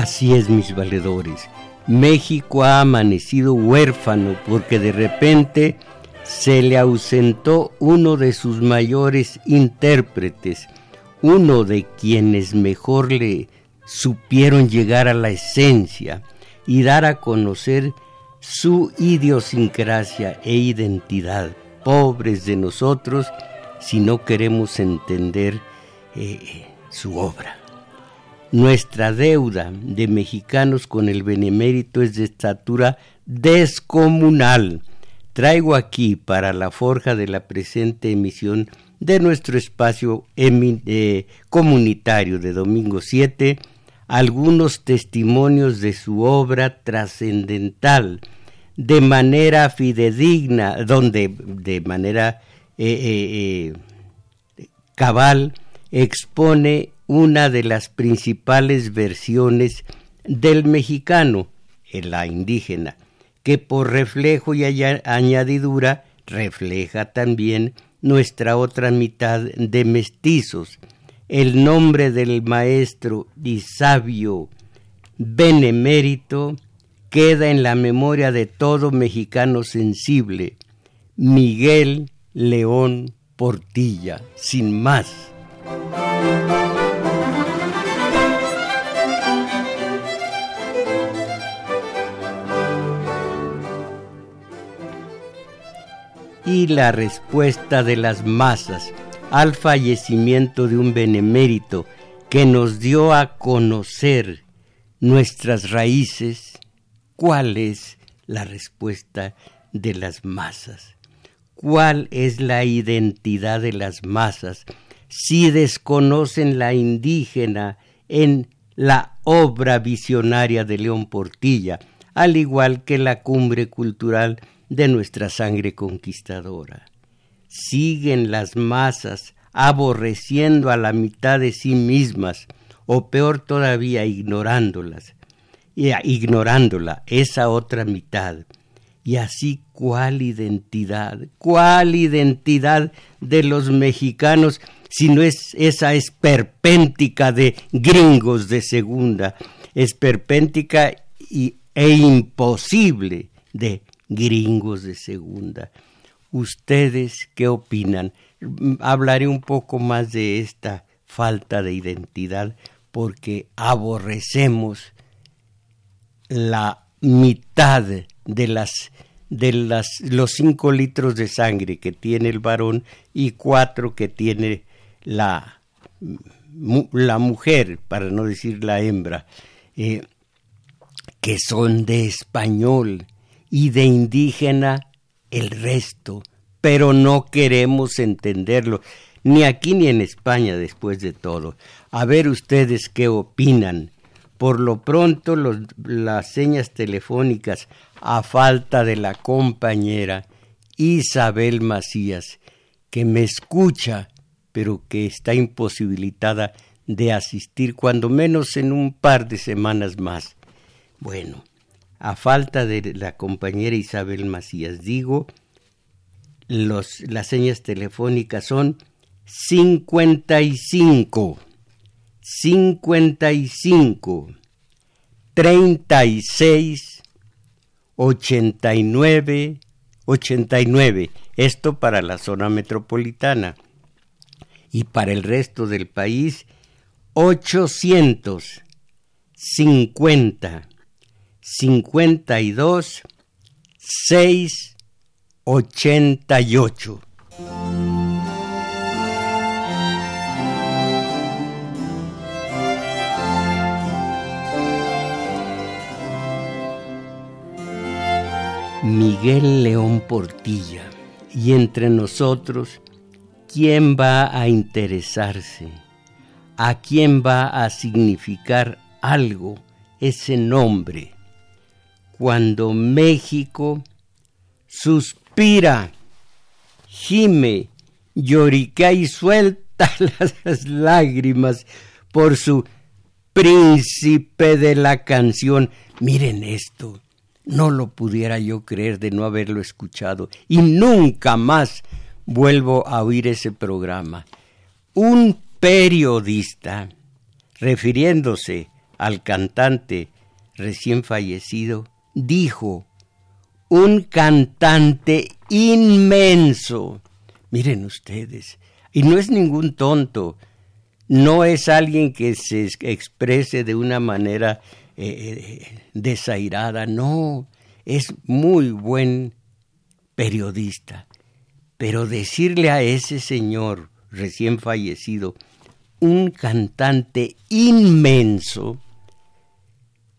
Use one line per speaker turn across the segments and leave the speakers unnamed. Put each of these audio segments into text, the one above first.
Así es, mis valedores. México ha amanecido huérfano porque de repente se le ausentó uno de sus mayores intérpretes, uno de quienes mejor le supieron llegar a la esencia y dar a conocer su idiosincrasia e identidad. Pobres de nosotros si no queremos entender eh, su obra. Nuestra deuda de mexicanos con el benemérito es de estatura descomunal. Traigo aquí para la forja de la presente emisión de nuestro espacio eh, comunitario de domingo 7 algunos testimonios de su obra trascendental de manera fidedigna, donde de manera eh, eh, cabal expone una de las principales versiones del mexicano, la indígena, que por reflejo y añadidura refleja también nuestra otra mitad de mestizos. El nombre del maestro y sabio benemérito queda en la memoria de todo mexicano sensible, Miguel León Portilla, sin más. y la respuesta de las masas al fallecimiento de un benemérito que nos dio a conocer nuestras raíces, ¿cuál es la respuesta de las masas? ¿Cuál es la identidad de las masas si desconocen la indígena en la obra visionaria de León Portilla, al igual que la cumbre cultural de nuestra sangre conquistadora. Siguen las masas aborreciendo a la mitad de sí mismas, o peor todavía, ignorándolas, ignorándola, esa otra mitad. Y así, ¿cuál identidad? ¿Cuál identidad de los mexicanos si no es esa esperpéntica de gringos de segunda, esperpéntica y, e imposible de gringos de segunda. ¿Ustedes qué opinan? Hablaré un poco más de esta falta de identidad porque aborrecemos la mitad de las de las, los cinco litros de sangre que tiene el varón y cuatro que tiene la, la mujer, para no decir la hembra, eh, que son de español, y de indígena el resto, pero no queremos entenderlo, ni aquí ni en España después de todo. A ver ustedes qué opinan. Por lo pronto las señas telefónicas a falta de la compañera Isabel Macías, que me escucha, pero que está imposibilitada de asistir cuando menos en un par de semanas más. Bueno, a falta de la compañera Isabel Macías. Digo, los, las señas telefónicas son 55, 55, 36, 89, 89. Esto para la zona metropolitana. Y para el resto del país, 850 52 6 88. Miguel León Portilla. Y entre nosotros, ¿quién va a interesarse? ¿A quién va a significar algo ese nombre? Cuando México suspira, gime, llorica y suelta las lágrimas por su príncipe de la canción. Miren esto, no lo pudiera yo creer de no haberlo escuchado y nunca más vuelvo a oír ese programa. Un periodista, refiriéndose al cantante recién fallecido, dijo, un cantante inmenso. Miren ustedes, y no es ningún tonto, no es alguien que se exprese de una manera eh, eh, desairada, no, es muy buen periodista. Pero decirle a ese señor recién fallecido, un cantante inmenso,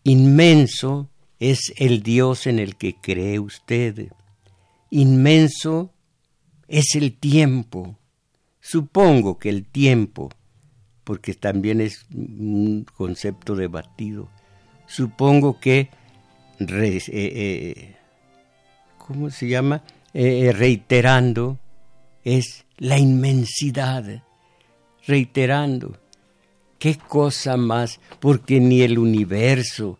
inmenso es el Dios en el que cree usted, inmenso es el tiempo. Supongo que el tiempo porque también es un concepto debatido. Supongo que, eh, eh, ¿cómo se llama? Eh, reiterando, es la inmensidad, reiterando. ¿Qué cosa más? Porque ni el universo,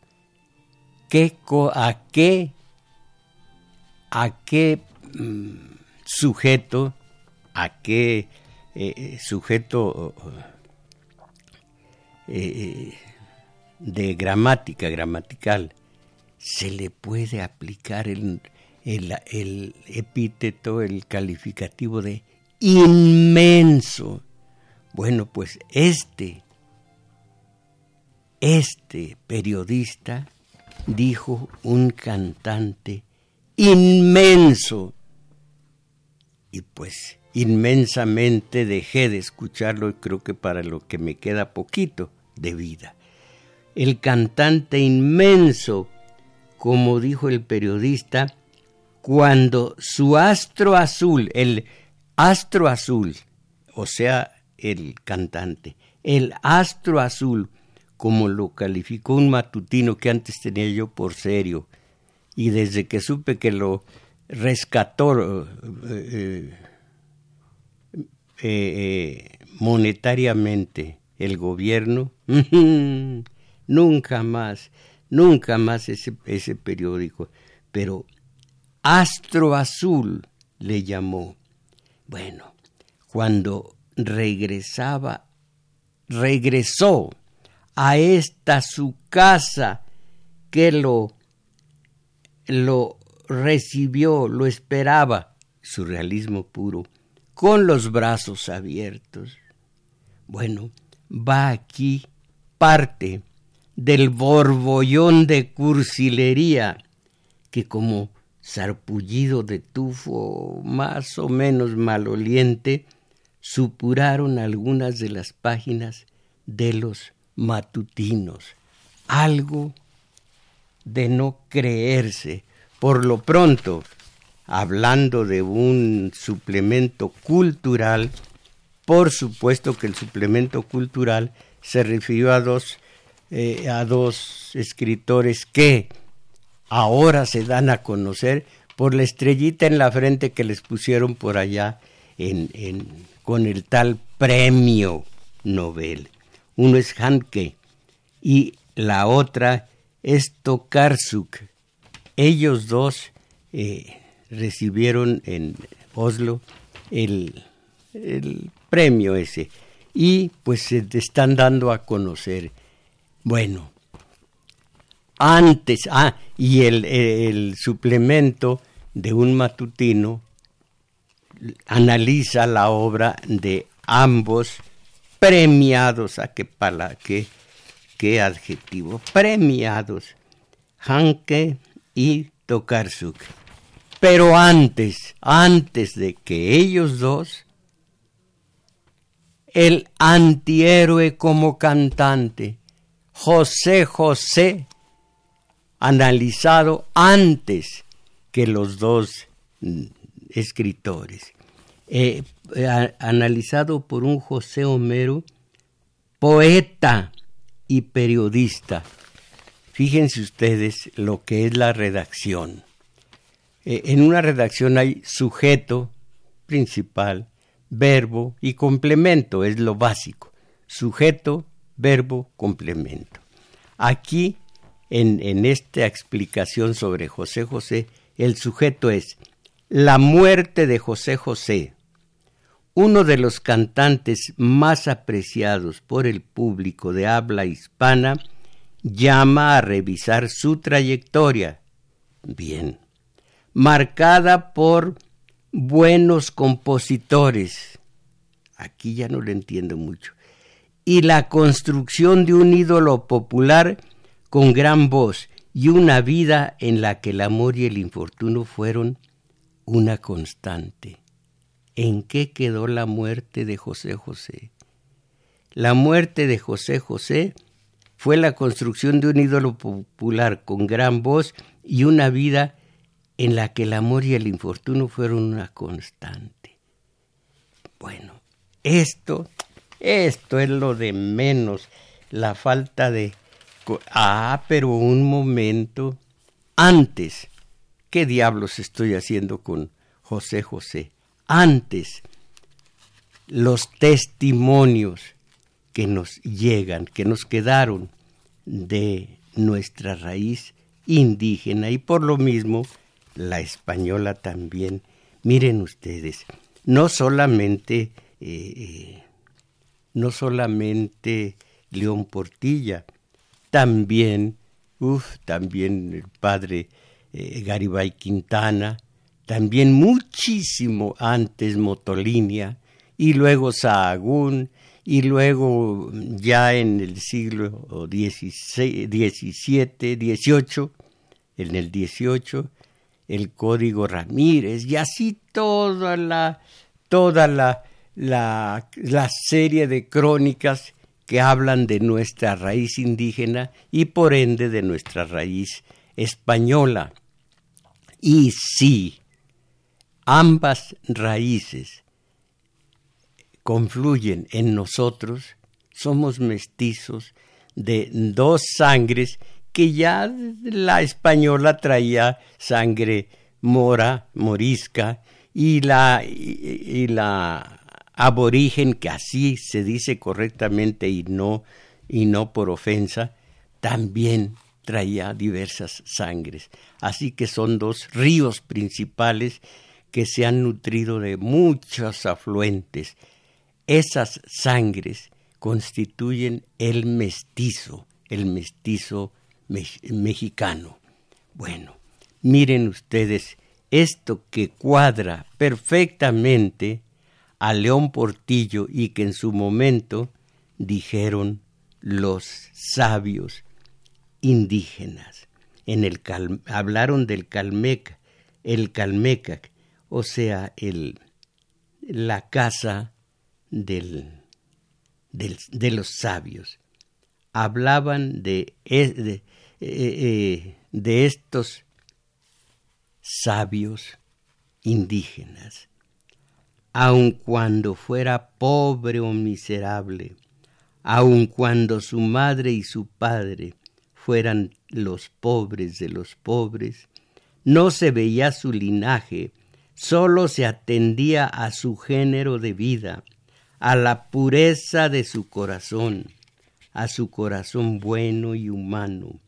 ¿qué ¿a qué, a qué mm, sujeto, a qué sujeto eh, de gramática, gramatical, se le puede aplicar el, el, epíteto, el calificativo de inmenso. Bueno, pues este, este periodista dijo un cantante inmenso. Y pues inmensamente dejé de escucharlo y creo que para lo que me queda poquito de vida. El cantante inmenso, como dijo el periodista, cuando su astro azul, el astro azul, o sea, el cantante, el astro azul, como lo calificó un matutino que antes tenía yo por serio, y desde que supe que lo rescató eh, eh, eh, monetariamente el gobierno, nunca más, nunca más ese, ese periódico. Pero Astro Azul le llamó. Bueno, cuando regresaba, regresó a esta su casa que lo, lo recibió, lo esperaba, surrealismo puro, con los brazos abiertos. Bueno, va aquí parte del borbollón de cursilería que como sarpullido de tufo más o menos maloliente supuraron algunas de las páginas de los matutinos. Algo de no creerse. Por lo pronto, hablando de un suplemento cultural, por supuesto que el suplemento cultural se refirió a dos, eh, a dos escritores que ahora se dan a conocer por la estrellita en la frente que les pusieron por allá en, con el tal premio Nobel. Uno es Hanke y la otra es Tokarsuk. Ellos dos eh, recibieron en Oslo el, el premio ese. Y pues se están dando a conocer. Bueno, antes, ah, y el, el suplemento de un matutino analiza la obra de ambos premiados, a qué pala, qué, qué adjetivo, premiados, Hanke y Tokarsuk. Pero antes, antes de que ellos dos el antihéroe como cantante, José José, analizado antes que los dos mm, escritores, eh, eh, analizado por un José Homero, poeta y periodista. Fíjense ustedes lo que es la redacción. Eh, en una redacción hay sujeto principal, verbo y complemento, es lo básico. Sujeto, verbo, complemento. Aquí, en, en esta explicación sobre José José, el sujeto es la muerte de José José, uno de los cantantes más apreciados por el público de habla hispana, llama a revisar su trayectoria. Bien, marcada por buenos compositores. Aquí ya no lo entiendo mucho. Y la construcción de un ídolo popular con gran voz y una vida en la que el amor y el infortunio fueron una constante. ¿En qué quedó la muerte de José José? La muerte de José José fue la construcción de un ídolo popular con gran voz y una vida en la que el amor y el infortunio fueron una constante. Bueno, esto, esto es lo de menos, la falta de... Ah, pero un momento antes. ¿Qué diablos estoy haciendo con José José? Antes, los testimonios que nos llegan, que nos quedaron de nuestra raíz indígena y por lo mismo la española también. Miren ustedes, no solamente, eh, eh, no solamente León Portilla, también, uff, también el padre eh, Garibay Quintana, también muchísimo antes Motolinia, y luego Sahagún, y luego ya en el siglo XVII, XVIII, en el XVIII, el Código Ramírez, y así toda la, toda la, la, la serie de crónicas que hablan de nuestra raíz indígena y por ende de nuestra raíz española. Y sí, ambas raíces confluyen en nosotros, somos mestizos de dos sangres que ya la española traía sangre mora, morisca, y la, y, la aborigen, que así se dice correctamente y no, y no por ofensa, también traía diversas sangres. Así que son dos ríos principales que se han nutrido de muchos afluentes. Esas sangres constituyen el mestizo, el mestizo mexicano. Bueno, miren ustedes esto que cuadra perfectamente a León Portillo y que en su momento dijeron los sabios indígenas. En el hablaron del Calmeca, el Calmecac, o sea, el, la casa del, de los sabios. Hablaban de, de, eh, de estos sabios indígenas, aun cuando fuera pobre o miserable, aun cuando su madre y su padre fueran los pobres de los pobres, no se veía su linaje, sólo se atendía a su género de vida, a la pureza de su corazón, a su corazón bueno y humano,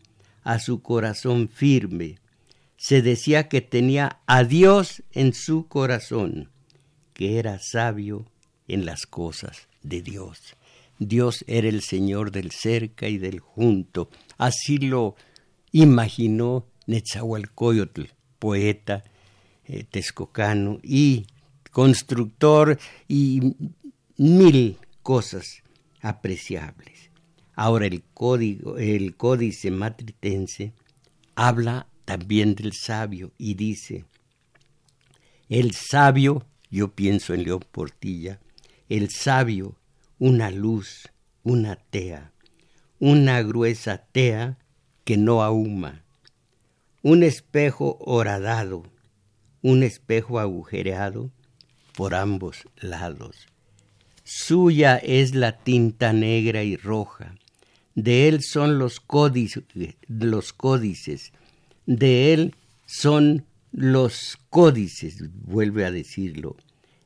a su corazón firme. Se decía que tenía a Dios en su corazón, que era sabio en las cosas de Dios. Dios era el Señor del cerca y del junto. Así lo imaginó Netzahualcoyotl, poeta eh, texcocano y constructor y mil cosas apreciables. Ahora el código, el códice matritense habla también del sabio y dice, el sabio, yo pienso en León Portilla, el sabio, una luz, una tea, una gruesa tea que no ahuma, un espejo horadado, un espejo agujereado por ambos lados. Suya es la tinta negra y roja, de él son los códices, de él son los códices, vuelve a decirlo.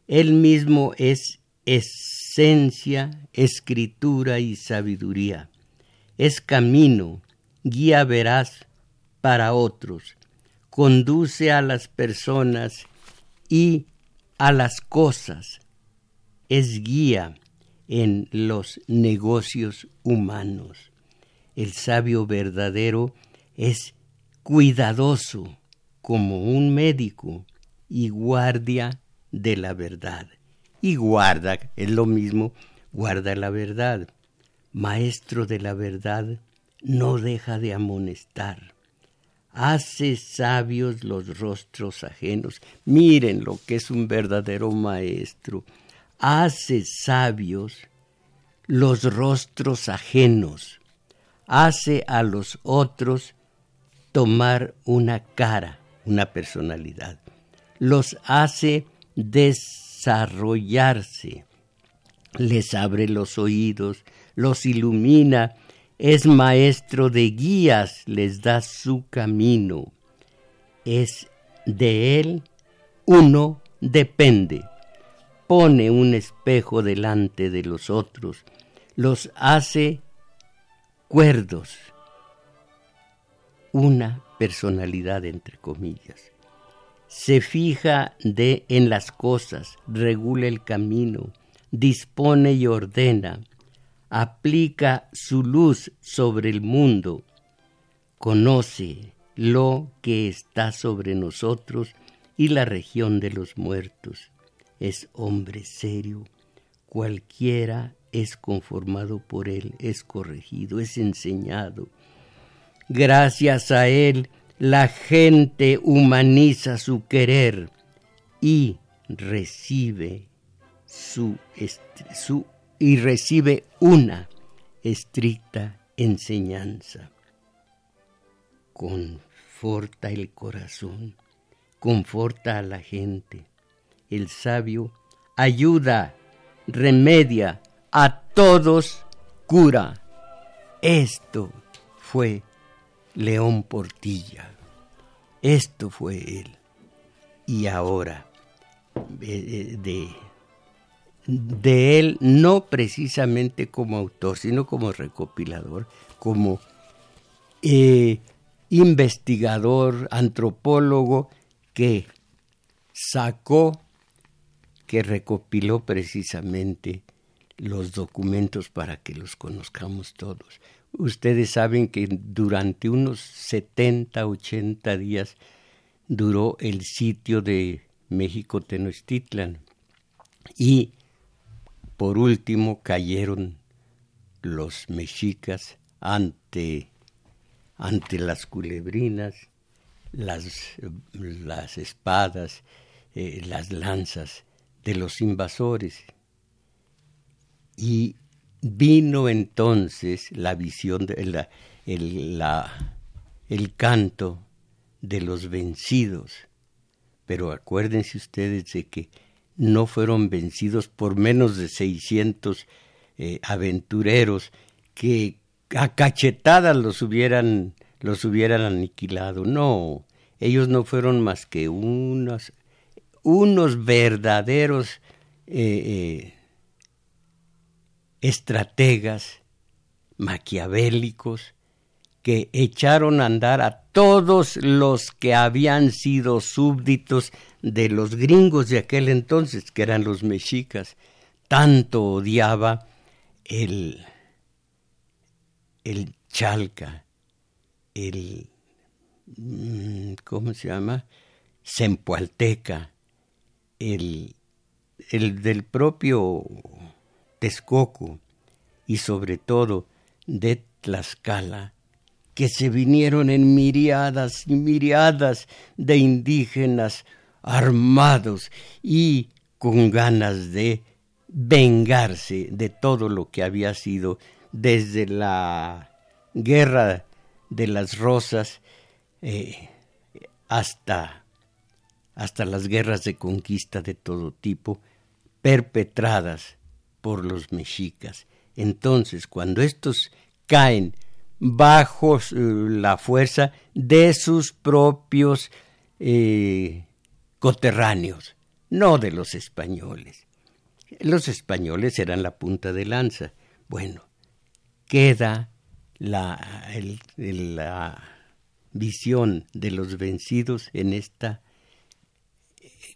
Él mismo es esencia, escritura y sabiduría. Es camino, guía veraz para otros. Conduce a las personas y a las cosas. Es guía en los negocios humanos. El sabio verdadero es cuidadoso como un médico y guardia de la verdad. Y guarda, es lo mismo, guarda la verdad. Maestro de la verdad, no deja de amonestar. Hace sabios los rostros ajenos. Miren lo que es un verdadero maestro. Hace sabios los rostros ajenos. Hace a los otros tomar una cara, una personalidad. Los hace desarrollarse. Les abre los oídos, los ilumina, es maestro de guías, les da su camino. Es de él, uno depende. Pone un espejo delante de los otros, los hace cuerdos, una personalidad entre comillas. Se fija de en las cosas, regula el camino, dispone y ordena, aplica su luz sobre el mundo, conoce lo que está sobre nosotros y la región de los muertos. Es hombre serio, cualquiera es conformado por él, es corregido, es enseñado. Gracias a él la gente humaniza su querer y recibe su, su y recibe una estricta enseñanza. Conforta el corazón, conforta a la gente. El sabio ayuda, remedia, a todos cura. Esto fue León Portilla. Esto fue él. Y ahora, eh, de de él no precisamente como autor, sino como recopilador, como eh, investigador, antropólogo, que sacó, que recopiló precisamente los documentos para que los conozcamos todos. Ustedes saben que durante unos 70, 80 días duró el sitio de México Tenochtitlan y por último cayeron los mexicas ante, ante las culebrinas, las, las espadas, eh, las lanzas de los invasores. Y vino entonces la visión, de la, el, la, el canto de los vencidos. Pero acuérdense ustedes de que no fueron vencidos por menos de 600 eh, aventureros que a cachetadas los hubieran, los hubieran aniquilado. No, ellos no fueron más que unos, unos verdaderos eh, eh, estrategas maquiavélicos que echaron a andar a todos los que habían sido súbditos de los gringos de aquel entonces, que eran los mexicas, tanto odiaba el, el Chalca, el, mm, ¿cómo se llama? Sempualteca, el, el del propio Texcoco y sobre todo de Tlaxcala, que se vinieron en miriadas y miriadas de indígenas armados y con ganas de vengarse de todo lo que había sido desde la guerra de las rosas eh, hasta, hasta las guerras de conquista de todo tipo perpetradas por los mexicas. Entonces, cuando estos caen bajo la fuerza de sus propios eh, coterráneos, no de los españoles. Los españoles eran la punta de lanza. Bueno, queda la, la visión de los vencidos en esta,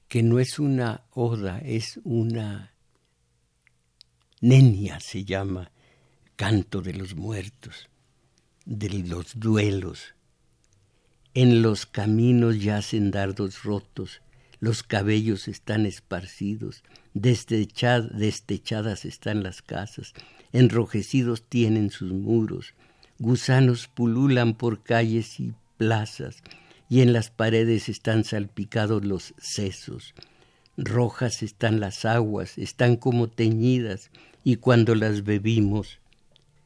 que no es una oda, es una nenia, se llama, canto de los muertos, de los duelos. En los caminos yacen dardos rotos, los cabellos están esparcidos, destechadas están las casas, enrojecidos tienen sus muros, gusanos pululan por calles y plazas, y en las paredes están salpicados los sesos. Rojas están las aguas, están como teñidas, y cuando las bebimos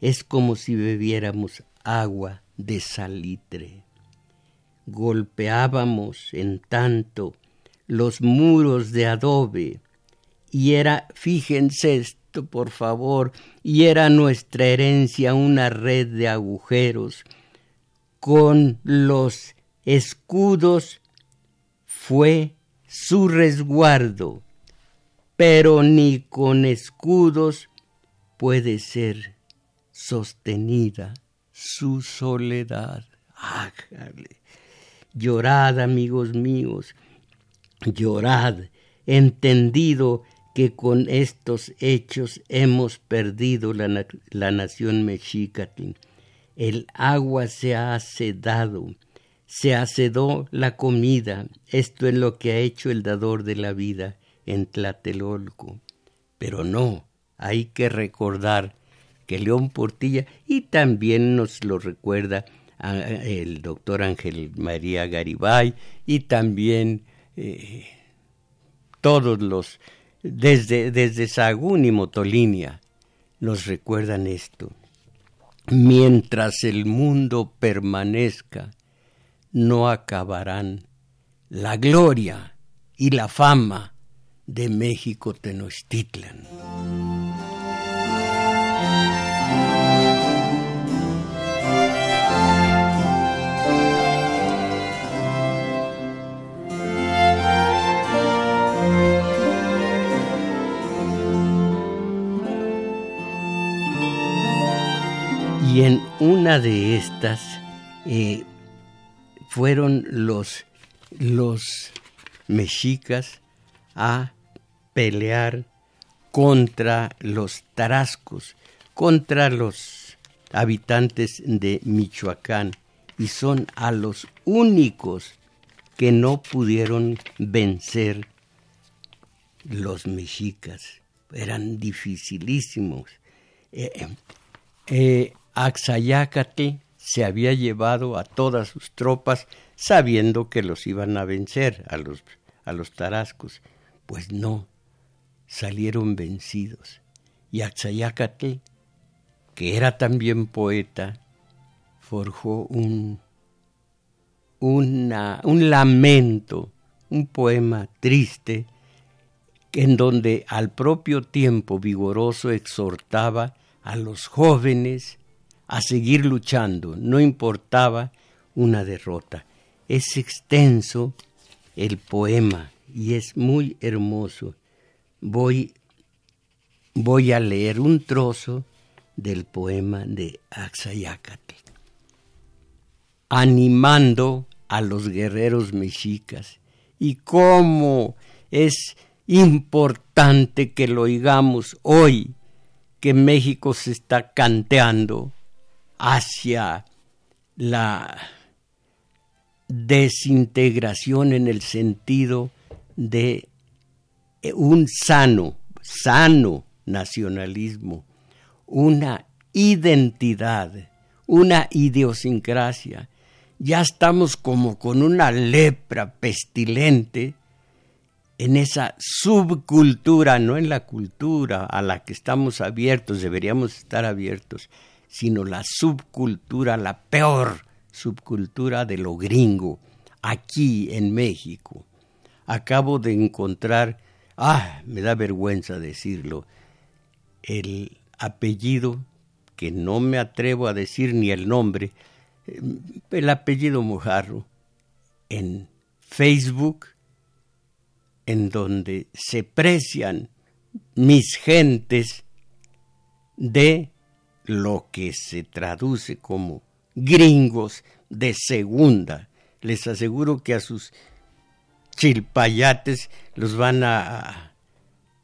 es como si bebiéramos agua de salitre. Golpeábamos, en tanto, los muros de adobe, y era, fíjense esto, por favor, y era nuestra herencia una red de agujeros, con los escudos. Fue su resguardo, pero ni con escudos puede ser sostenida su soledad. Ájale. Llorad, amigos míos, llorad, entendido que con estos hechos hemos perdido la, la nación mexicatl. El agua se ha sedado, se acedó la comida, esto es lo que ha hecho el dador de la vida en Tlatelolco. Pero no, hay que recordar que León Portilla, y también nos lo recuerda el doctor Ángel María Garibay, y también eh, todos los, desde, desde Sagún y Motolinia, nos recuerdan esto. Mientras el mundo permanezca, no acabarán la gloria y la fama de México Tenochtitlan. Y en una de estas eh, fueron los, los mexicas a pelear contra los tarascos, contra los habitantes de Michoacán, y son a los únicos que no pudieron vencer los mexicas. Eran dificilísimos. Eh, eh, Axayácate se había llevado a todas sus tropas sabiendo que los iban a vencer a los, a los tarascos. Pues no, salieron vencidos. Y Axayácate, que era también poeta, forjó un, un lamento, un poema triste, en donde al propio tiempo vigoroso exhortaba a los jóvenes a seguir luchando, no importaba una derrota. Es extenso el poema y es muy hermoso. Voy, voy a leer un trozo del poema de Axayácatl, animando a los guerreros mexicas. Y cómo es importante que lo oigamos hoy, que México se está canteando hacia la desintegración en el sentido de un sano, sano nacionalismo, una identidad, una idiosincrasia. Ya estamos como con una lepra pestilente en esa subcultura, no en la cultura a la que estamos abiertos, deberíamos estar abiertos, sino la subcultura, la peor subcultura de lo gringo, aquí en México. Acabo de encontrar, ah, me da vergüenza decirlo, el apellido, que no me atrevo a decir ni el nombre, eh, el apellido Mojarro, en Facebook, en donde se precian mis gentes de lo que se traduce como gringos de segunda. Les aseguro que a sus chilpayates los van a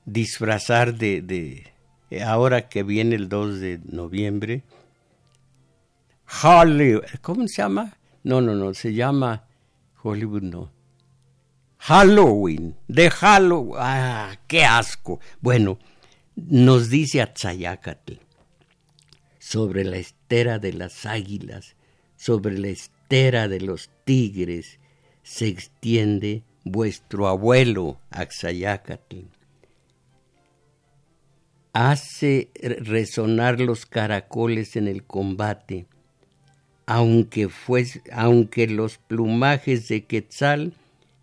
disfrazar de, ahora que viene el 2 de noviembre. ¿cómo se llama? No, no, no, se llama Hollywood, no. Halloween, de Halloween. ¡Ah, qué asco! Bueno, nos dice Atzayacatl sobre la estera de las águilas, sobre la estera de los tigres, se extiende vuestro abuelo Axayacatl. Hace resonar los caracoles en el combate, aunque, aunque los plumajes de Quetzal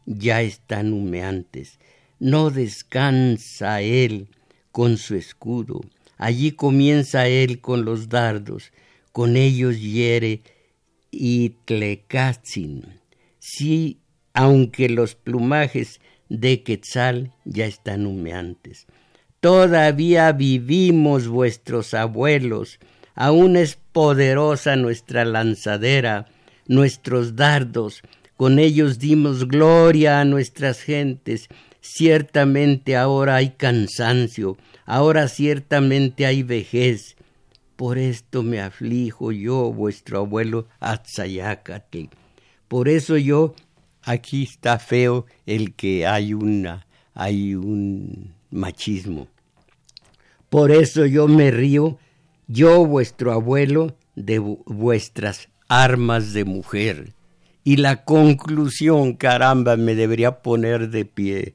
ya están humeantes. No descansa él con su escudo, allí comienza él con los dardos, con ellos hiere y Tlecazin. Sí, aunque los plumajes de Quetzal ya están humeantes. Todavía vivimos vuestros abuelos, aún es poderosa nuestra lanzadera, nuestros dardos, con ellos dimos gloria a nuestras gentes. Ciertamente ahora hay cansancio, ahora ciertamente hay vejez. Por esto me aflijo yo, vuestro abuelo Atzayacatl. Por eso yo, aquí está feo el que hay una, hay un machismo. Por eso yo me río, yo vuestro abuelo, de vuestras armas de mujer. Y la conclusión, caramba, me debería poner de pie.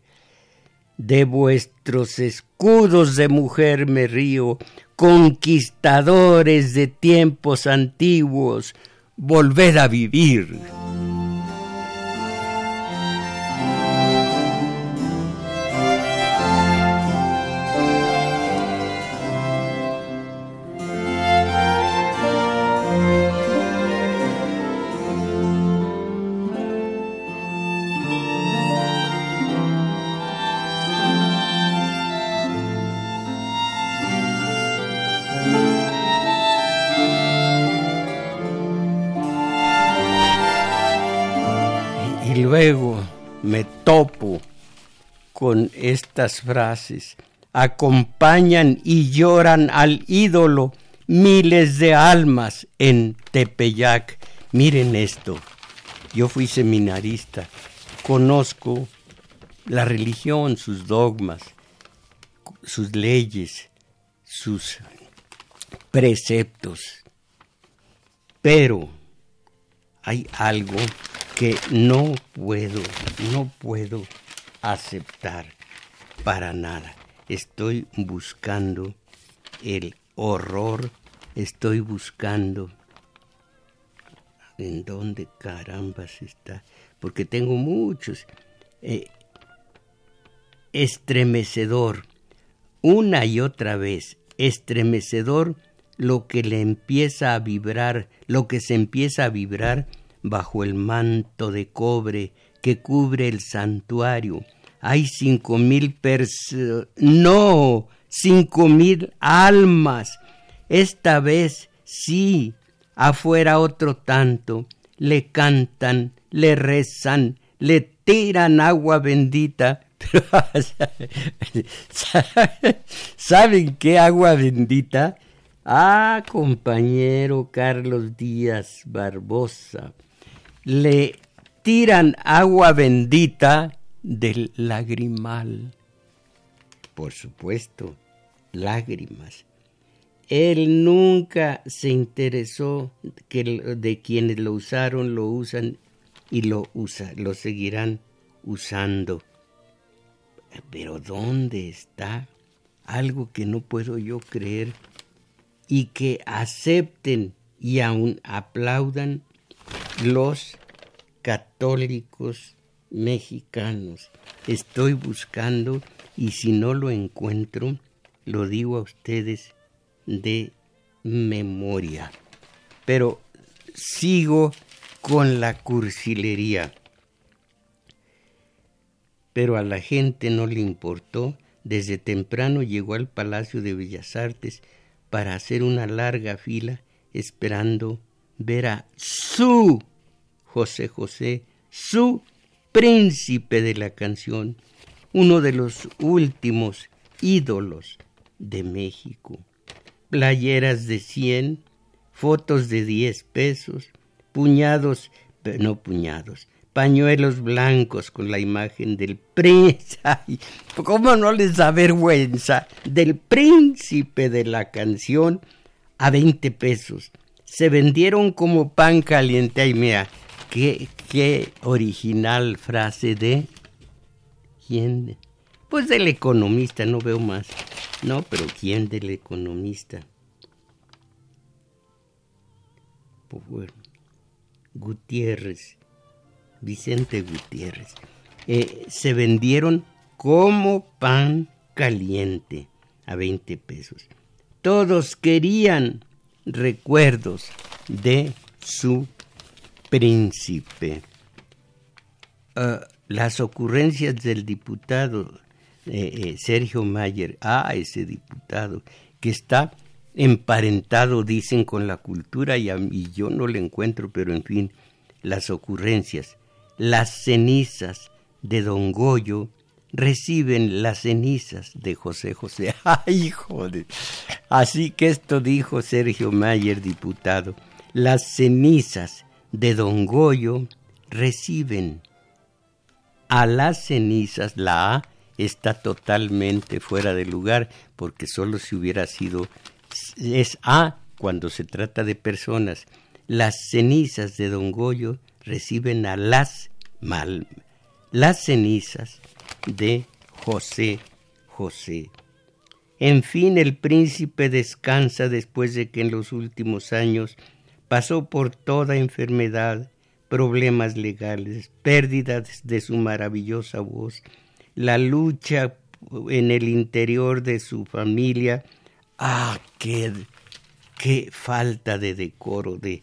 De vuestros escudos de mujer me río, conquistadores de tiempos antiguos, volved a vivir. Topo con estas frases. Acompañan y lloran al ídolo miles de almas en Tepeyac. Miren esto, yo fui seminarista, conozco la religión, sus dogmas, sus leyes, sus preceptos, pero hay algo que no puedo, no puedo aceptar para nada. Estoy buscando el horror, estoy buscando en dónde carambas está, porque tengo muchos. Eh, estremecedor, una y otra vez, estremecedor lo que le empieza a vibrar, lo que se empieza a vibrar bajo el manto de cobre que cubre el santuario. Hay cinco mil personas, no, cinco mil almas. Esta vez sí, afuera otro tanto, le cantan, le rezan, le tiran agua bendita. ¿Saben qué agua bendita? Ah, compañero Carlos Díaz Barbosa, le tiran agua bendita del lagrimal. Por supuesto, lágrimas. Él nunca se interesó que de quienes lo usaron, lo usan y lo usa, lo seguirán usando. Pero ¿dónde está algo que no puedo yo creer y que acepten y aún aplaudan los católicos mexicanos. Estoy buscando y si no lo encuentro, lo digo a ustedes de memoria. Pero sigo con la cursilería. Pero a la gente no le importó, desde temprano llegó al Palacio de Bellas Artes para hacer una larga fila esperando ver a su José José, su príncipe de la canción, uno de los últimos ídolos de México. Playeras de cien, fotos de diez pesos, puñados, no puñados, pañuelos blancos con la imagen del príncipe. ¿Cómo no les da vergüenza? Del príncipe de la canción a 20 pesos. Se vendieron como pan caliente. Ay, mira, qué, qué original frase de... ¿Quién? Pues del economista, no veo más. No, pero ¿quién del economista? Pues bueno, Gutiérrez, Vicente Gutiérrez. Eh, se vendieron como pan caliente a 20 pesos. Todos querían recuerdos de su príncipe. Ah, las ocurrencias del diputado eh, eh, Sergio Mayer, a ah, ese diputado, que está emparentado, dicen, con la cultura y, y yo no le encuentro, pero en fin, las ocurrencias, las cenizas de don Goyo reciben las cenizas de José José. ¡Ay, joder! Así que esto dijo Sergio Mayer, diputado. Las cenizas de don Goyo reciben a las cenizas, la A está totalmente fuera de lugar, porque solo si hubiera sido es A cuando se trata de personas. Las cenizas de Don Goyo reciben a las mal, las cenizas de José José. En fin, el príncipe descansa después de que en los últimos años pasó por toda enfermedad, problemas legales, pérdidas de su maravillosa voz, la lucha en el interior de su familia. Ah, qué, qué falta de decoro, de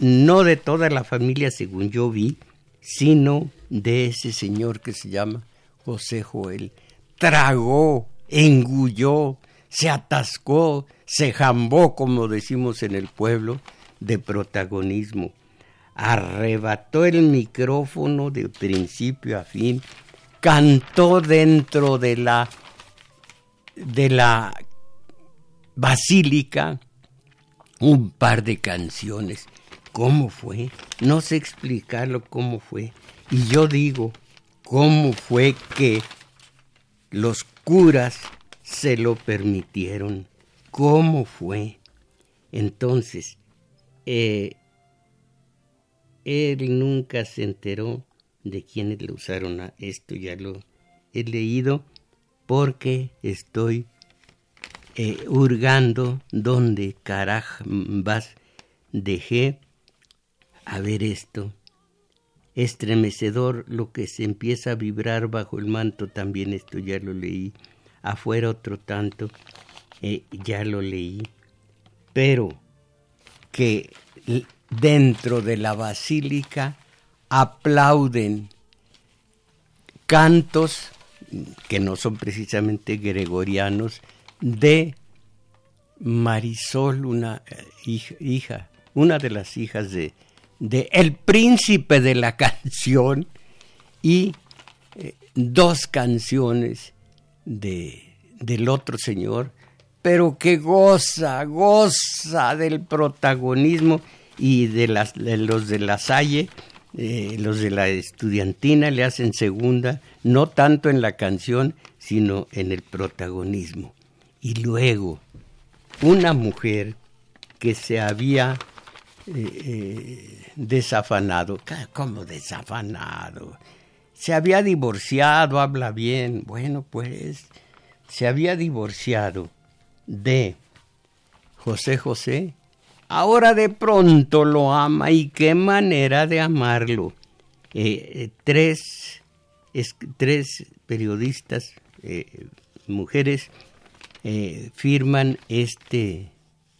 no de toda la familia según yo vi, sino de ese señor que se llama José Joel. Tragó, engulló, se atascó, se jambó, como decimos en el pueblo, de protagonismo. Arrebató el micrófono de principio a fin cantó dentro de la de la basílica un par de canciones. ¿Cómo fue? No sé explicarlo cómo fue. Y yo digo, ¿cómo fue que los curas se lo permitieron? ¿Cómo fue? Entonces, eh, él nunca se enteró de quienes le usaron a esto, ya lo he leído porque estoy eh, hurgando donde carajás dejé a ver esto. Estremecedor lo que se empieza a vibrar bajo el manto, también esto ya lo leí. Afuera otro tanto, eh, ya lo leí. Pero que dentro de la basílica aplauden cantos que no son precisamente gregorianos de Marisol, una eh, hija, una de las hijas de, de el príncipe de la canción y eh, dos canciones de, del otro señor, pero que goza, goza del protagonismo y de, las, de los de la Salle eh, los de la estudiantina le hacen segunda, no tanto en la canción, sino en el protagonismo. Y luego, una mujer que se había eh, eh, desafanado, ¿cómo desafanado? Se había divorciado, habla bien, bueno, pues se había divorciado de José José ahora de pronto lo ama y qué manera de amarlo. Eh, tres, tres, periodistas, mujeres, firman este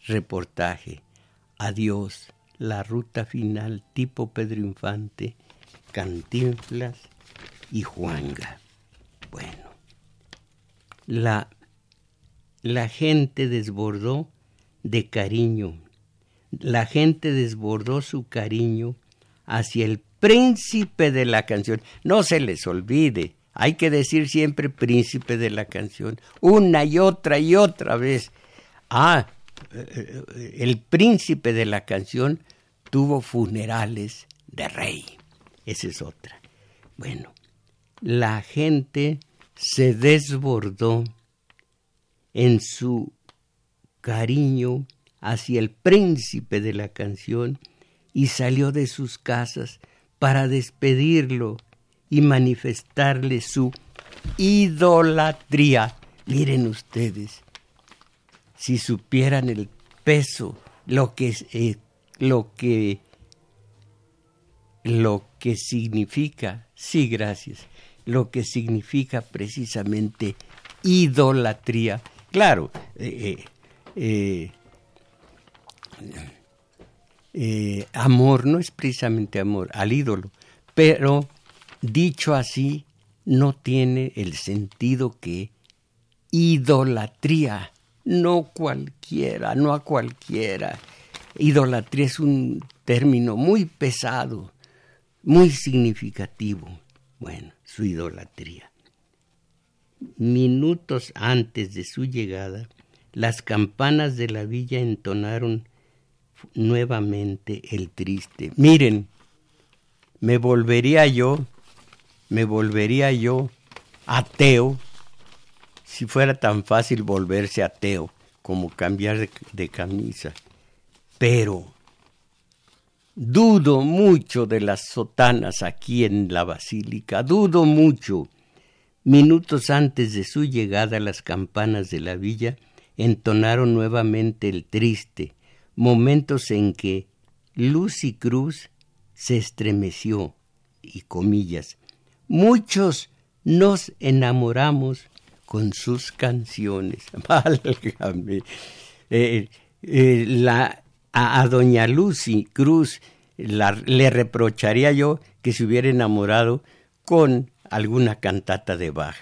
reportaje. Adiós, la ruta final tipo Pedro Infante, Cantinflas y Juanga. Bueno, la, la gente desbordó de cariño, la gente desbordó su cariño hacia el príncipe de la canción. No se les olvide, hay que decir siempre príncipe de la canción, una y otra y otra vez. Ah, el príncipe de la canción tuvo funerales de rey. Esa es otra. Bueno, la gente se desbordó en su cariño hacia el príncipe de la canción y salió de sus casas para despedirlo y manifestarle su idolatría. Miren ustedes, si supieran el peso, lo que, eh, lo que, lo que significa, sí, gracias, lo que significa precisamente idolatría. Claro, eh, eh, amor no es precisamente amor al ídolo, pero dicho así no tiene el sentido que idolatría, no cualquiera, no a cualquiera. Idolatría es un término muy pesado, muy significativo. Bueno, su idolatría. Minutos antes de su llegada, las campanas de la villa entonaron nuevamente el triste. Miren, me volvería yo, me volvería yo ateo si fuera tan fácil volverse ateo como cambiar de, camisa. Pero dudo mucho de las sotanas aquí en la basílica, dudo mucho. Minutos antes de su llegada las campanas de la villa entonaron nuevamente el triste, momentos en que Lucy Cruz se estremeció, y comillas, muchos nos enamoramos con sus canciones. Válgame. Eh, eh, a, doña Lucy Cruz le reprocharía yo que se hubiera enamorado con alguna cantata de Bach,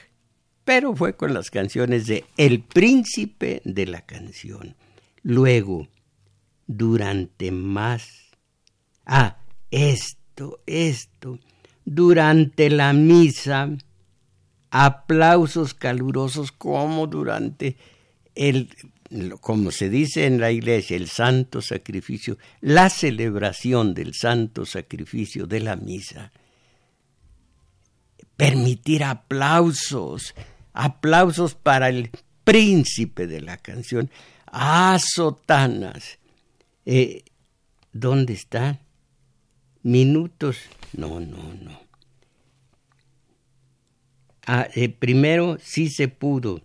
pero fue con las canciones de El príncipe de la canción. Luego, durante más. Ah, esto, esto. Durante la misa, aplausos calurosos como durante el, como se dice en la iglesia, el santo sacrificio, la celebración del santo sacrificio de la misa. Permitir aplausos, aplausos para el príncipe de la canción. Ah, sotanas eh, ¿Dónde está? Minutos. No, no, no. Ah, eh, primero, sí se pudo.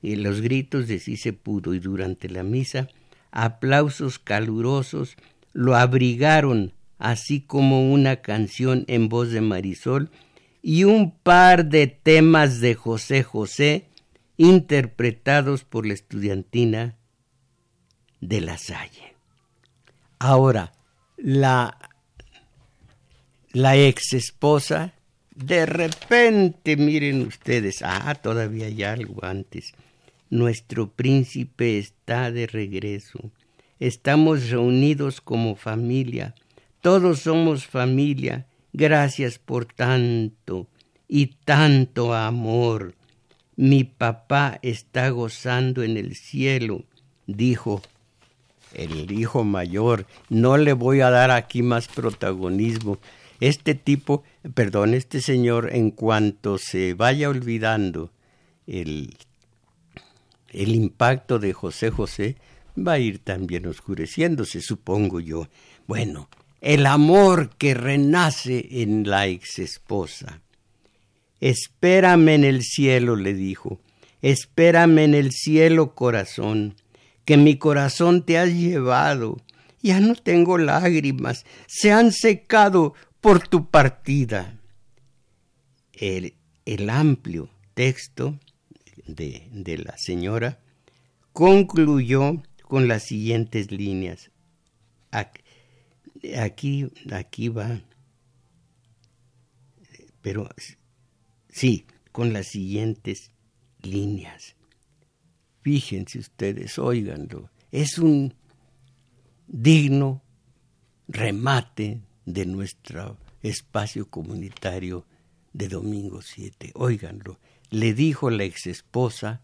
Y los gritos de sí se pudo. Y durante la misa, aplausos calurosos lo abrigaron, así como una canción en voz de Marisol y un par de temas de José José interpretados por la estudiantina de la Salle. Ahora, la, la ex esposa, de repente, miren ustedes, ah, todavía hay algo antes. Nuestro príncipe está de regreso. Estamos reunidos como familia. Todos somos familia. Gracias por tanto y tanto amor. Mi papá está gozando en el cielo, dijo el hijo mayor, no le voy a dar aquí más protagonismo. Este tipo, perdón, este señor, en cuanto se vaya olvidando el, el impacto de José José, va a ir también oscureciéndose, supongo yo. Bueno, el amor que renace en la ex esposa. Espérame en el cielo, le dijo, espérame en el cielo, corazón que mi corazón te has llevado. Ya no tengo lágrimas, se han secado por tu partida. El, el amplio texto de, de la señora concluyó con las siguientes líneas. Aquí, aquí va, pero sí, con las siguientes líneas. Fíjense ustedes, óiganlo. Es un digno remate de nuestro espacio comunitario de domingo 7. Óiganlo. Le dijo la exesposa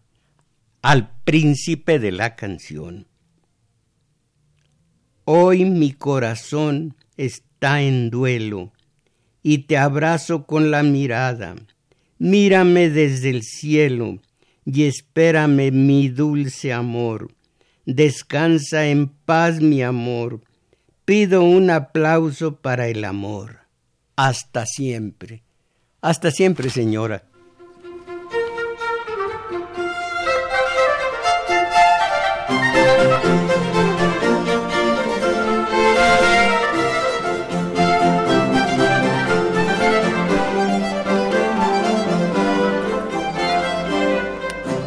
al príncipe de la canción. Hoy mi corazón está en duelo y te abrazo con la mirada. Mírame desde el cielo y espérame mi dulce amor. Descansa en paz mi amor. Pido un aplauso para el amor. Hasta siempre. Hasta siempre, señora.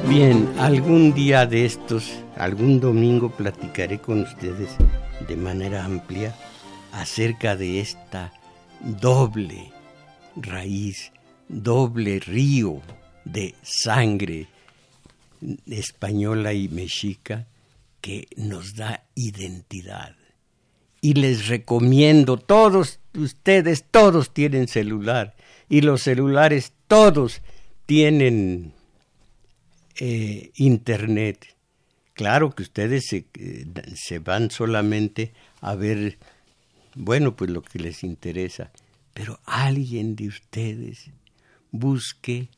Bien, algún día de estos, algún domingo platicaré con ustedes de manera amplia acerca de esta doble raíz, doble río de sangre española y mexica que nos da identidad. Y les recomiendo, todos ustedes, todos tienen celular, y los celulares todos tienen eh, Internet. Claro que ustedes se, eh, se van solamente a ver, bueno, pues lo que les interesa, pero alguien de ustedes busque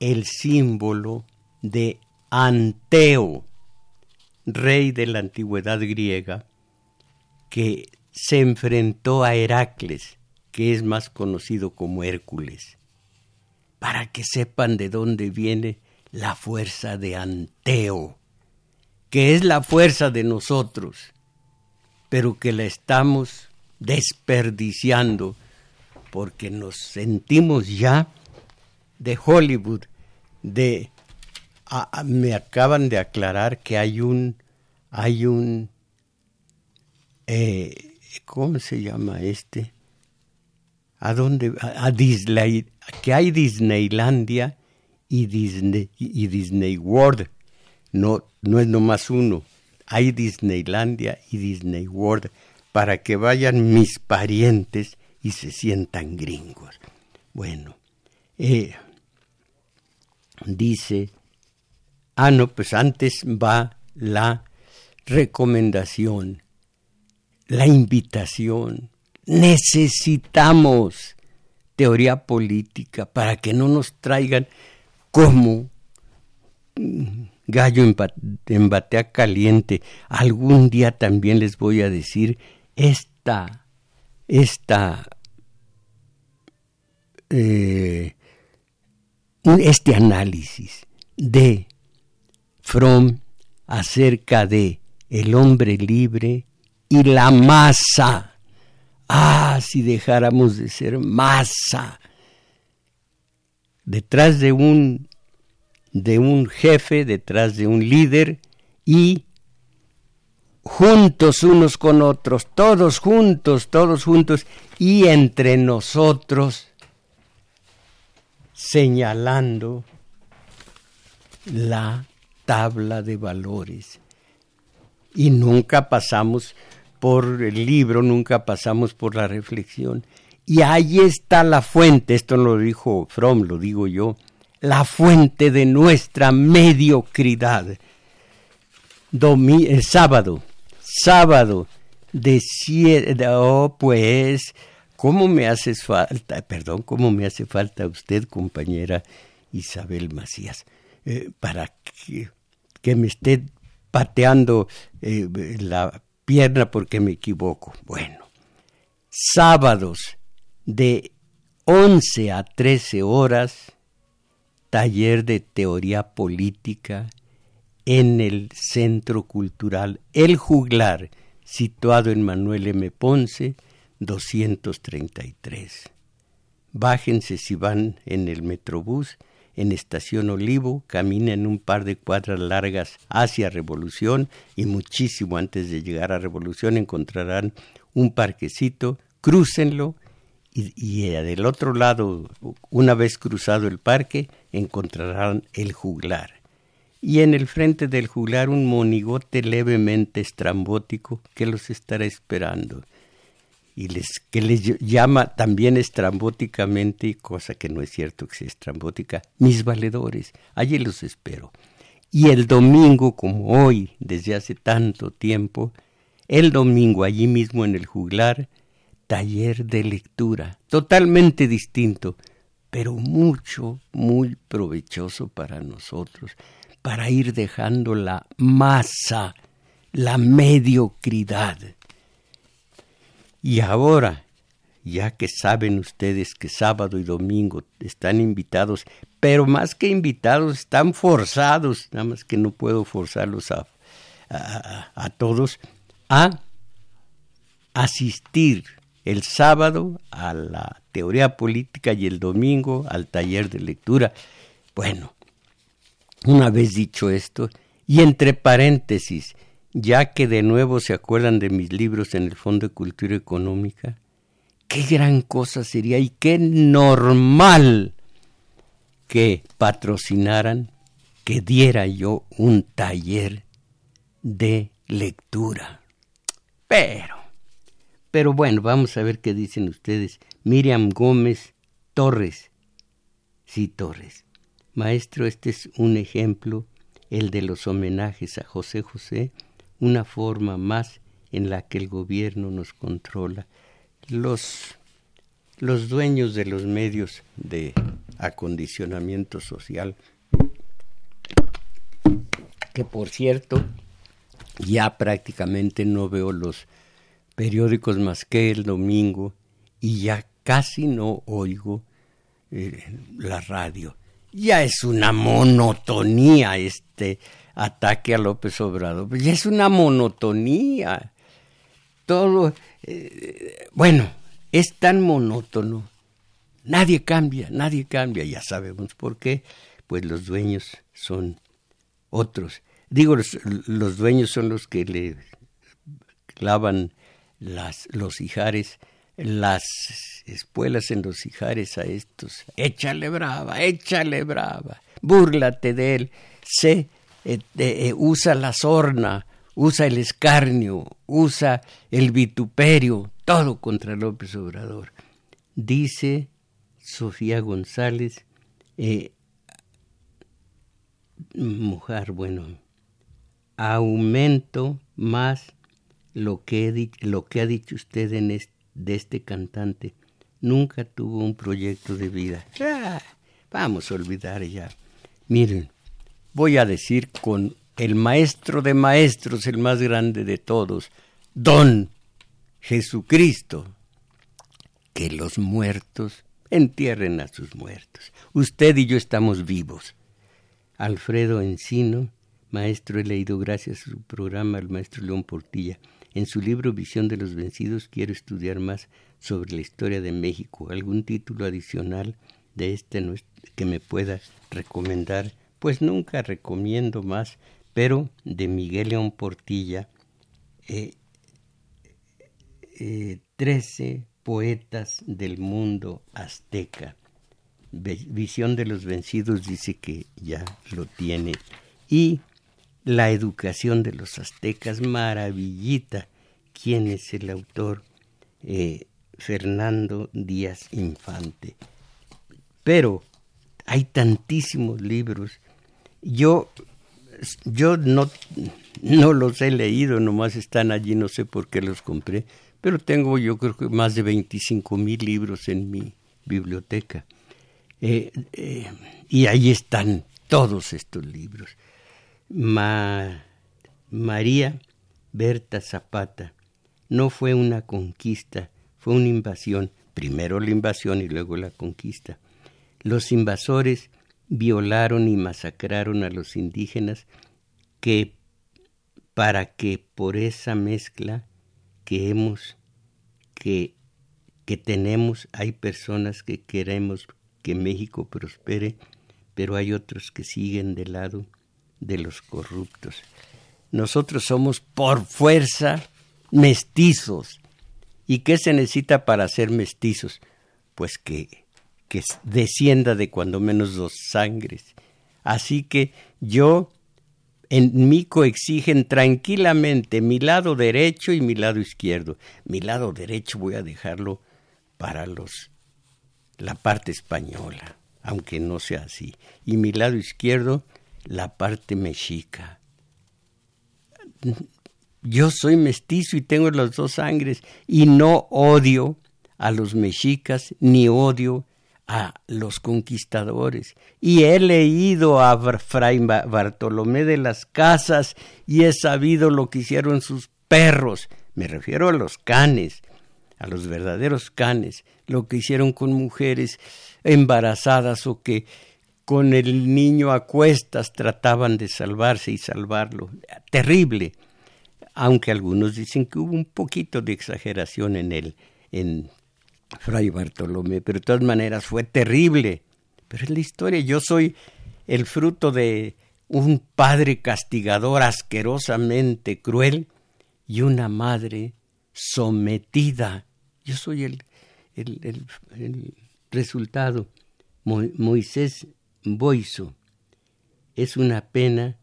el símbolo de Anteo, rey de la antigüedad griega, que se enfrentó a Heracles, que es más conocido como Hércules, para que sepan de dónde viene la fuerza de Anteo, que es la fuerza de nosotros, pero que la estamos desperdiciando porque nos sentimos ya de Hollywood, de me acaban de aclarar que hay un hay un eh, ¿cómo se llama este? ¿A dónde? A, Disney, que hay Disneylandia y Disney, y Disney World. No, no es nomás uno. Hay Disneylandia y Disney World para que vayan mis parientes y se sientan gringos. Bueno, eh, dice, ah, no, pues antes va la recomendación, la invitación. Necesitamos teoría política para que no nos traigan como gallo en batea caliente. Algún día también les voy a decir esta, esta, eh, este análisis de Fromm acerca de el hombre libre y la masa. Ah, si dejáramos de ser masa. Detrás de un de un jefe, detrás de un líder y juntos unos con otros, todos juntos, todos juntos y entre nosotros señalando la tabla de valores. Y nunca pasamos por el libro, nunca pasamos por la reflexión. Y ahí está la fuente, esto lo dijo Fromm, lo digo yo, la fuente de nuestra mediocridad. el sábado, sábado de oh pues, ¿cómo me hace falta, perdón, cómo me hace falta usted, compañera Isabel Macías, eh, para que, que, me esté pateando eh, la pierna porque me equivoco? Bueno, sábados de 11 a 13 horas, taller de teoría política en el Centro Cultural El Juglar, situado en Manuel M. Ponce, 233. Bájense si van en el Metrobús, en Estación Olivo, caminen un par de cuadras largas hacia Revolución y muchísimo antes de llegar a Revolución encontrarán un parquecito, crúcenlo y, eh, del otro lado, una vez cruzado el parque, encontrarán el juglar. y en el frente del juglar un monigote levemente estrambótico que los estará esperando y les, que les llama también estrambóticamente, cosa que no es cierto que sea estrambótica, mis valedores, allí los espero. Y el domingo, como hoy, desde hace tanto tiempo, el domingo allí mismo en el juglar, taller de lectura, totalmente distinto, pero mucho, muy provechoso para nosotros, para ir dejando la masa, la mediocridad. Y ahora, ya que saben ustedes que sábado y domingo están invitados, pero más que invitados, están forzados, nada más que no puedo forzarlos a, a, todos, a asistir el sábado a la teoría política y el domingo al taller de lectura. Bueno, una vez dicho esto, y entre paréntesis, ya que de nuevo se acuerdan de mis libros en el Fondo de Cultura Económica, qué gran cosa sería y qué normal que patrocinaran, que diera yo un taller de lectura. Pero, pero bueno, vamos a ver qué dicen ustedes. Miriam Gómez Torres. Sí, Torres. Maestro, este es un ejemplo, el de los homenajes a José José una forma más en la que el gobierno nos controla. Los, los dueños de los medios de acondicionamiento social, que por cierto, ya prácticamente no veo los periódicos más que el domingo y ya casi no oigo eh, la radio. Ya es una monotonía este ataque a López Obrador. Pues ya es una monotonía. Todo, eh, bueno, es tan monótono. Nadie cambia, nadie cambia. Ya sabemos por qué. Pues los dueños son otros. Digo, los, dueños son los que le clavan las, los hijares, las espuelas en los hijares a estos. Échale brava, échale brava, búrlate de él. Sé eh, eh, usa la sorna, usa el escarnio, usa el vituperio, todo contra López Obrador. Dice Sofía González, eh, mujer, bueno, aumento más lo que, ha dicho usted en de este cantante. Nunca tuvo un proyecto de vida. Ah, vamos a olvidar ya. Miren, voy a decir con el maestro de maestros, el más grande de todos, don Jesucristo, que los muertos entierren a sus muertos. Usted y yo estamos vivos. Alfredo Encino, maestro, he leído gracias a su programa el maestro León Portilla. En su libro Visión de los Vencidos quiero estudiar más sobre la historia de México. ¿Algún título adicional de este que me pueda recomendar? pues nunca recomiendo más, pero de Miguel León Portilla, eh, eh, trece poetas del mundo azteca. Visión de los vencidos dice que ya lo tiene. Y la educación de los aztecas, maravillita. ¿Quién es el autor? Eh, Fernando Díaz Infante. Pero hay tantísimos libros yo, yo no, no los he leído, nomás están allí, no sé por qué los compré, pero tengo yo creo que más de 25 mil libros en mi biblioteca. Eh, eh, y ahí están todos estos libros. María Berta Zapata no fue una conquista, fue una invasión. Primero la invasión y luego la conquista. Los invasores violaron y masacraron a los indígenas que para que por esa mezcla que hemos que, que tenemos hay personas que queremos que México prospere, pero hay otros que siguen del lado de los corruptos. Nosotros somos por fuerza mestizos. ¿Y qué se necesita para ser mestizos? Pues que que descienda de cuando menos dos sangres. Así que yo en mí coexigen tranquilamente mi lado derecho y mi lado izquierdo. Mi lado derecho voy a dejarlo para los la parte española, aunque no sea así. Y mi lado izquierdo, la parte mexica. Yo soy mestizo y tengo las dos sangres y no odio a los mexicas ni odio a los conquistadores. Y he leído a Fray Bartolomé de las Casas y he sabido lo que hicieron sus perros. Me refiero a los canes, a los verdaderos canes, lo que hicieron con mujeres embarazadas o que con el niño a cuestas trataban de salvarse y salvarlo. Terrible. Aunque algunos dicen que hubo un poquito de exageración en él, en Fray Bartolomé, pero de todas maneras fue terrible. Pero es la historia, yo soy el fruto de un padre castigador asquerosamente cruel y una madre sometida. Yo soy el, el, el, resultado. Moisés Boiso. Es una pena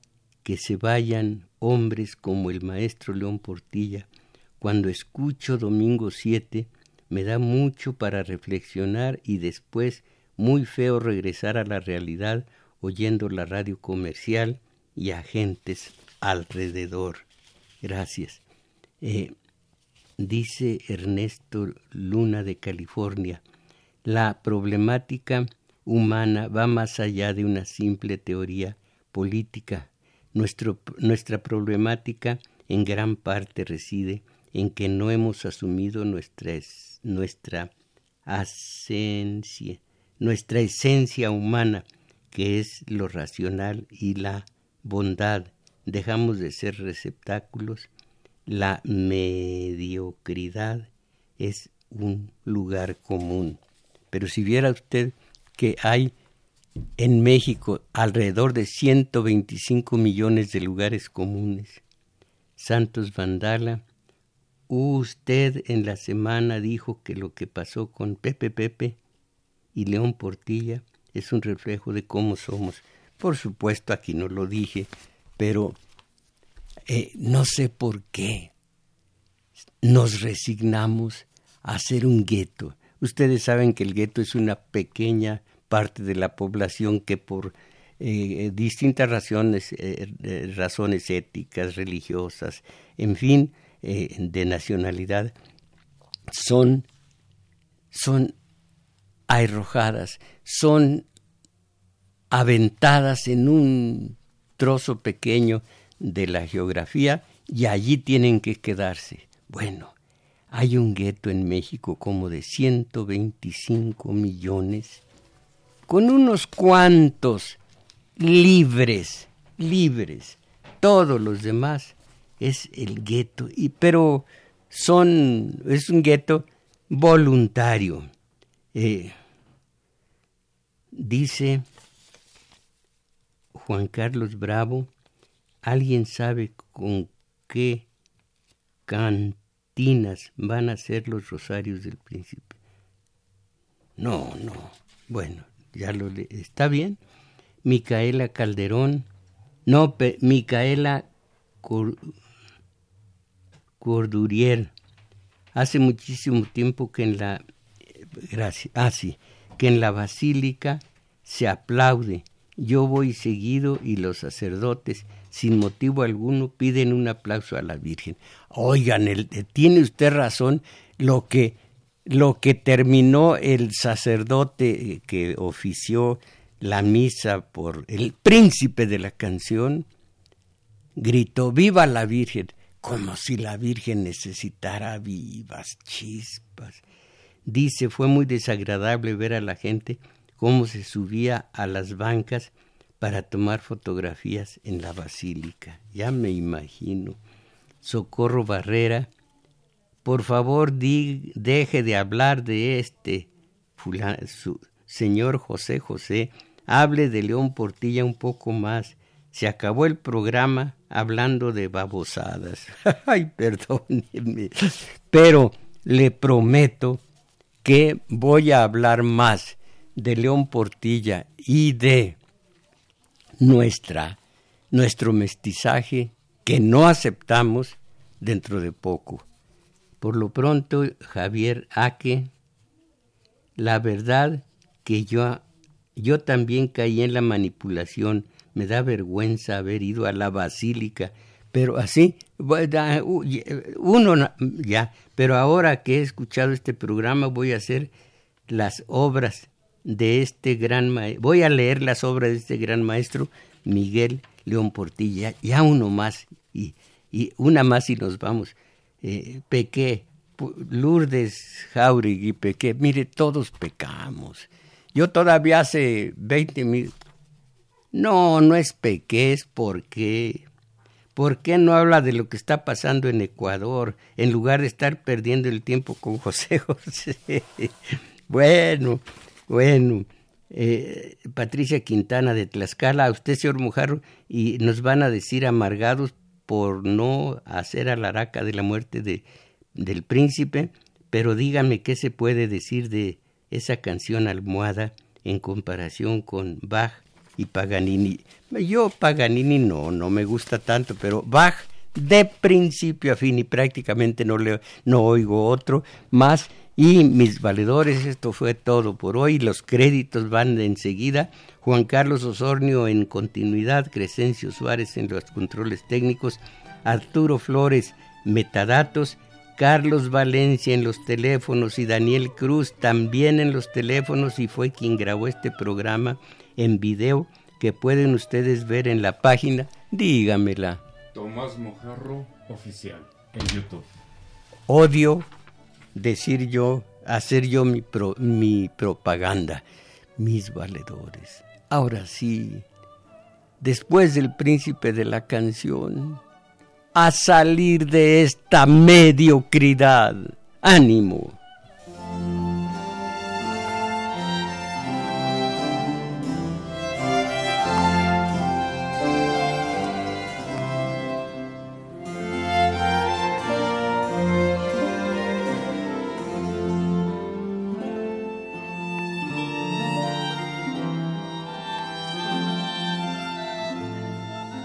que se vayan hombres como el maestro León Portilla. Cuando escucho Domingo 7, me da mucho para reflexionar y después muy feo regresar a la realidad oyendo la radio comercial y agentes alrededor. Gracias. Eh, dice Ernesto Luna de California, la problemática humana va más allá de una simple teoría política. nuestra problemática en gran parte reside en que no hemos asumido nuestra nuestra esencia, nuestra esencia humana, que es lo racional y la bondad. Dejamos de ser receptáculos. La mediocridad es un lugar común. Pero si viera usted que hay en México alrededor de 125 millones de lugares comunes, Santos Vandala Usted en la semana dijo que lo que pasó con Pepe Pepe y León Portilla es un reflejo de cómo somos. Por supuesto, aquí no lo dije, pero eh, no sé por qué nos resignamos a ser un gueto. Ustedes saben que el gueto es una pequeña parte de la población que por eh, distintas razones, eh, razones éticas, religiosas, en fin, eh, de nacionalidad son, son arrojadas, son aventadas en un trozo pequeño de la geografía y allí tienen que quedarse. Bueno, hay un gueto en México como de 125 millones, con unos cuantos libres, libres. Todos los demás es el gueto, y, pero son, es un gueto voluntario. Eh, dice Juan Carlos Bravo, ¿alguien sabe con qué cantinas van a ser los rosarios del príncipe? No, no. Bueno, ya lo le está bien. Micaela Calderón, no, Micaela Cordurier. Hace muchísimo tiempo que en la gracias, ah, que en la basílica se aplaude. Yo voy seguido y los sacerdotes, sin motivo alguno, piden un aplauso a la Virgen. Oigan, el, tiene usted razón, lo que, lo que terminó el sacerdote que ofició la misa por el príncipe de la canción, gritó, viva la Virgen como si la Virgen necesitara vivas chispas. Dice, fue muy desagradable ver a la gente cómo se subía a las bancas para tomar fotografías en la basílica. Ya me imagino. Socorro Barrera, por favor deje de hablar de este señor José José, hable de León Portilla un poco más se acabó el programa hablando de babosadas. Ay, perdóneme. Pero le prometo que voy a hablar más de León Portilla y de nuestra, nuestro mestizaje que no aceptamos dentro de poco. Por lo pronto, Javier Aque, la verdad que yo, yo también caí en la manipulación, me da vergüenza haber ido a la basílica, pero así, uno ya, pero ahora que he escuchado este programa voy a hacer las obras de este gran maestro, voy a leer las obras de este gran maestro Miguel León Portilla, ya uno más, y, y una más y nos vamos. Eh, pequé, Lourdes Jauregui pequé, mire, todos pecamos. Yo todavía hace 20 mil... No, no es pequé, es porque... ¿Por qué no habla de lo que está pasando en Ecuador en lugar de estar perdiendo el tiempo con José José? bueno, bueno. Eh, Patricia Quintana de Tlaxcala, a usted, señor Mujarro, y nos van a decir amargados por no hacer alaraca de la muerte de, del príncipe, pero dígame qué se puede decir de esa canción almohada en comparación con Bach y Paganini. Yo Paganini no, no me gusta tanto, pero Bach de principio a fin y prácticamente no, le, no oigo otro más. Y mis valedores, esto fue todo por hoy. Los créditos van de enseguida. Juan Carlos Osornio en continuidad, Crescencio Suárez en los controles técnicos, Arturo Flores, metadatos, Carlos Valencia en los teléfonos y Daniel Cruz también en los teléfonos y fue quien grabó este programa en video que pueden ustedes ver en la página. Dígamela.
Tomás Mojarro Oficial en YouTube.
Odio decir yo, hacer yo mi, mi propaganda, mis valedores. Ahora sí, después del príncipe de la canción, a salir de esta mediocridad. Ánimo.